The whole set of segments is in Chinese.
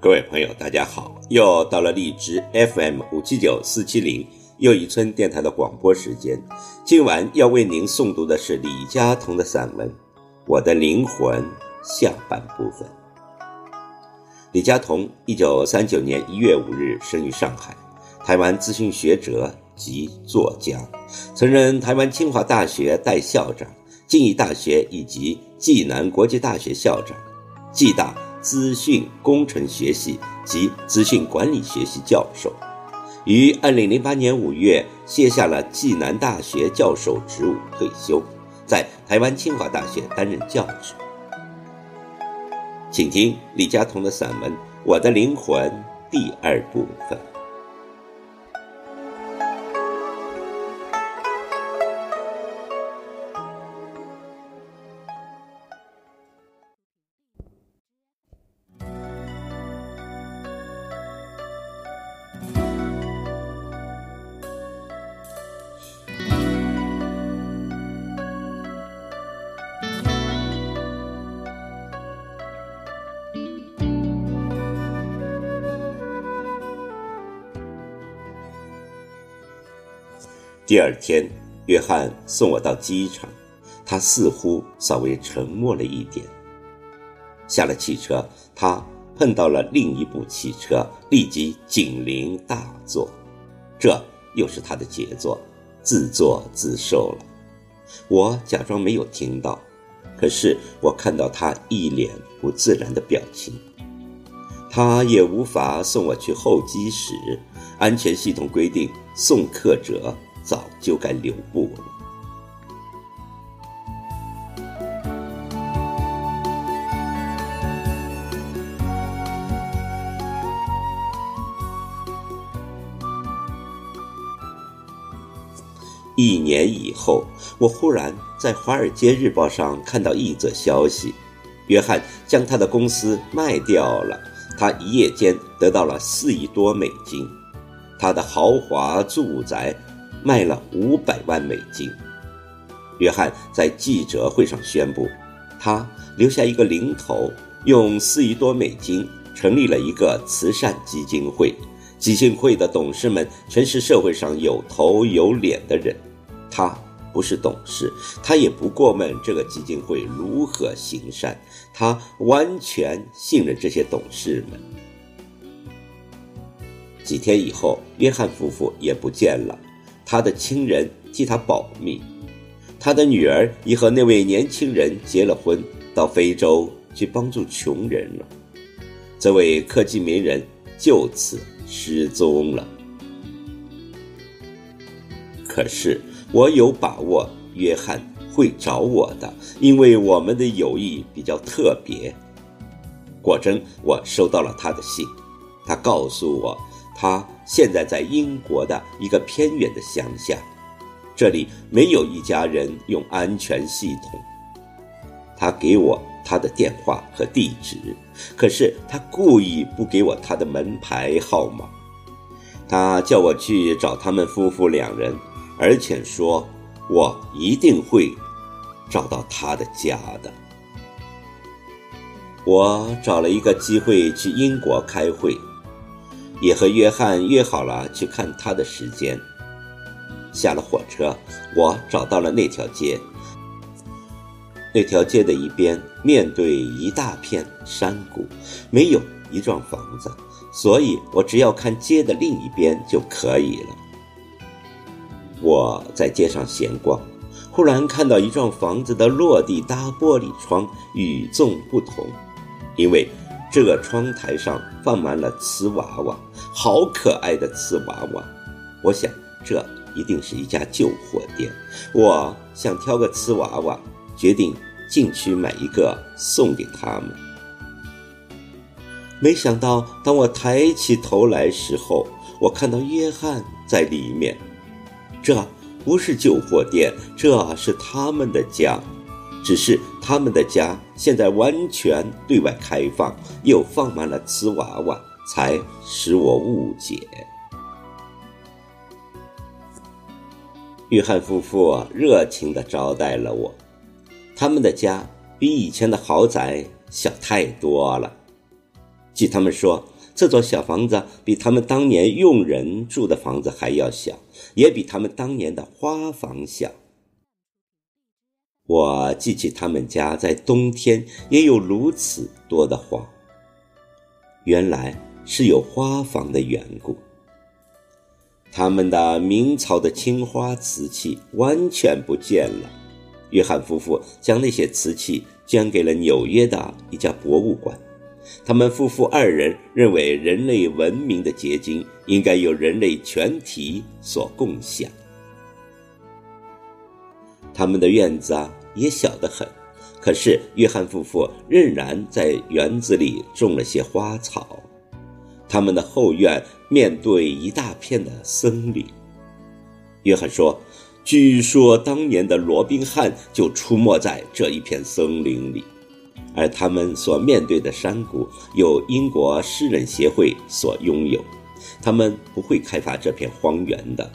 各位朋友，大家好！又到了荔枝 FM 五七九四七零又一村电台的广播时间。今晚要为您诵读的是李佳彤的散文《我的灵魂》下半部分。李佳彤，一九三九年一月五日生于上海，台湾资讯学者及作家，曾任台湾清华大学代校长、静宜大学以及暨南国际大学校长，暨大。资讯工程学系及资讯管理学系教授，于二零零八年五月卸下了暨南大学教授职务退休，在台湾清华大学担任教职。请听李佳彤的散文《我的灵魂》第二部分。第二天，约翰送我到机场，他似乎稍微沉默了一点。下了汽车，他碰到了另一部汽车，立即警铃大作。这又是他的杰作，自作自受了。我假装没有听到，可是我看到他一脸不自然的表情。他也无法送我去候机室，安全系统规定送客者。早就该留步了。一年以后，我忽然在《华尔街日报》上看到一则消息：约翰将他的公司卖掉了，他一夜间得到了四亿多美金，他的豪华住宅。卖了五百万美金。约翰在记者会上宣布，他留下一个零头，用四亿多美金成立了一个慈善基金会。基金会的董事们全是社会上有头有脸的人。他不是董事，他也不过问这个基金会如何行善，他完全信任这些董事们。几天以后，约翰夫妇也不见了。他的亲人替他保密，他的女儿已和那位年轻人结了婚，到非洲去帮助穷人了。这位科技名人就此失踪了。可是我有把握，约翰会找我的，因为我们的友谊比较特别。果真，我收到了他的信，他告诉我。他现在在英国的一个偏远的乡下，这里没有一家人用安全系统。他给我他的电话和地址，可是他故意不给我他的门牌号码。他叫我去找他们夫妇两人，而且说我一定会找到他的家的。我找了一个机会去英国开会。也和约翰约好了去看他的时间。下了火车，我找到了那条街。那条街的一边面对一大片山谷，没有一幢房子，所以我只要看街的另一边就可以了。我在街上闲逛，忽然看到一幢房子的落地大玻璃窗与众不同，因为。这个窗台上放满了瓷娃娃，好可爱的瓷娃娃。我想，这一定是一家旧货店。我想挑个瓷娃娃，决定进去买一个送给他们。没想到，当我抬起头来时候，我看到约翰在里面。这不是旧货店，这是他们的家。只是他们的家现在完全对外开放，又放满了瓷娃娃，才使我误解。约翰夫妇热情地招待了我，他们的家比以前的豪宅小太多了。据他们说，这座小房子比他们当年佣人住的房子还要小，也比他们当年的花房小。我记起他们家在冬天也有如此多的花，原来是有花房的缘故。他们的明朝的青花瓷器完全不见了，约翰夫妇将那些瓷器捐给了纽约的一家博物馆。他们夫妇二人认为，人类文明的结晶应该由人类全体所共享。他们的院子啊。也小得很，可是约翰夫妇仍然在园子里种了些花草。他们的后院面对一大片的森林。约翰说：“据说当年的罗宾汉就出没在这一片森林里，而他们所面对的山谷由英国诗人协会所拥有，他们不会开发这片荒原的。”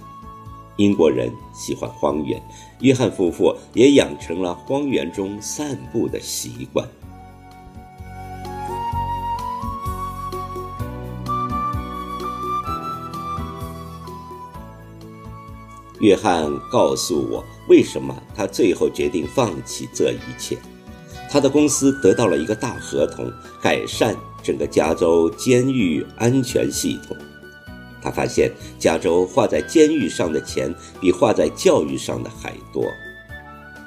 英国人喜欢荒原，约翰夫妇也养成了荒原中散步的习惯。约翰告诉我，为什么他最后决定放弃这一切。他的公司得到了一个大合同，改善整个加州监狱安全系统。他发现，加州花在监狱上的钱比花在教育上的还多，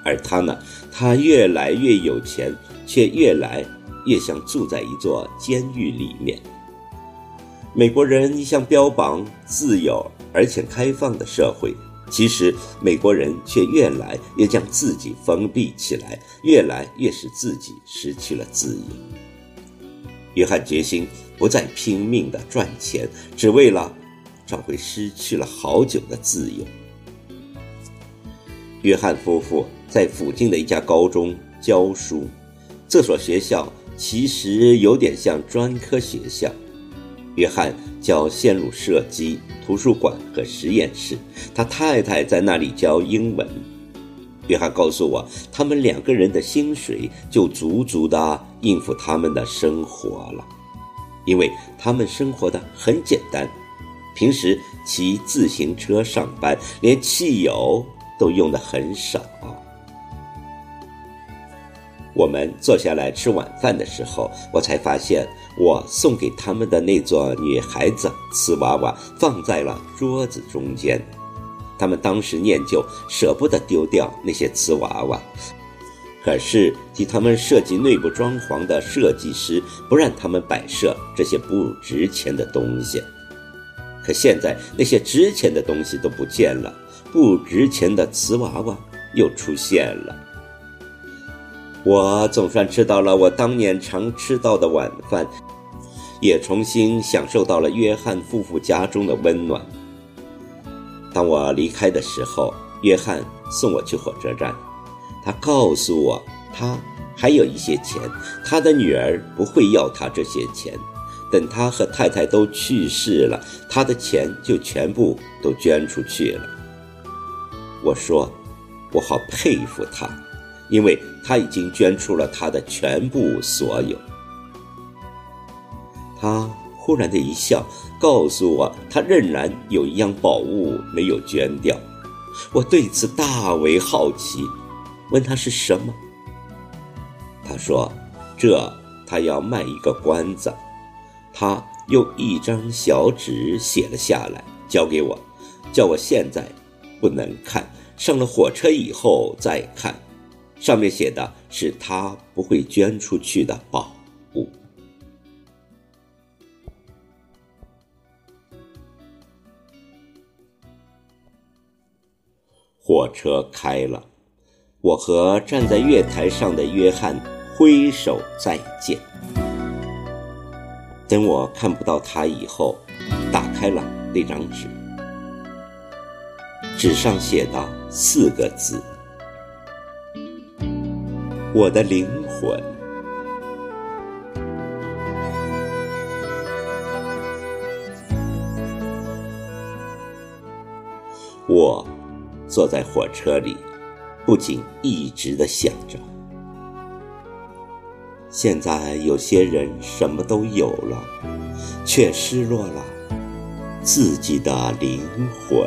而他呢，他越来越有钱，却越来越像住在一座监狱里面。美国人一向标榜自由而且开放的社会，其实美国人却越来越将自己封闭起来，越来越使自己失去了自由。约翰决心不再拼命的赚钱，只为了。找回失去了好久的自由。约翰夫妇在附近的一家高中教书，这所学校其实有点像专科学校。约翰教线路设计、图书馆和实验室，他太太在那里教英文。约翰告诉我，他们两个人的薪水就足足的应付他们的生活了，因为他们生活的很简单。平时骑自行车上班，连汽油都用的很少。我们坐下来吃晚饭的时候，我才发现我送给他们的那座女孩子瓷娃娃放在了桌子中间。他们当时念旧，舍不得丢掉那些瓷娃娃，可是替他们设计内部装潢的设计师不让他们摆设这些不值钱的东西。可现在那些值钱的东西都不见了，不值钱的瓷娃娃又出现了。我总算吃到了我当年常吃到的晚饭，也重新享受到了约翰夫妇家中的温暖。当我离开的时候，约翰送我去火车站，他告诉我他还有一些钱，他的女儿不会要他这些钱。等他和太太都去世了，他的钱就全部都捐出去了。我说，我好佩服他，因为他已经捐出了他的全部所有。他忽然的一笑，告诉我他仍然有一样宝物没有捐掉。我对此大为好奇，问他是什么。他说：“这他要卖一个关子。”他用一张小纸写了下来，交给我，叫我现在不能看，上了火车以后再看。上面写的是他不会捐出去的宝物。火车开了，我和站在月台上的约翰挥手再见。等我看不到他以后，打开了那张纸，纸上写的四个字：“我的灵魂。”我坐在火车里，不仅一直的想着。现在有些人什么都有了，却失落了自己的灵魂。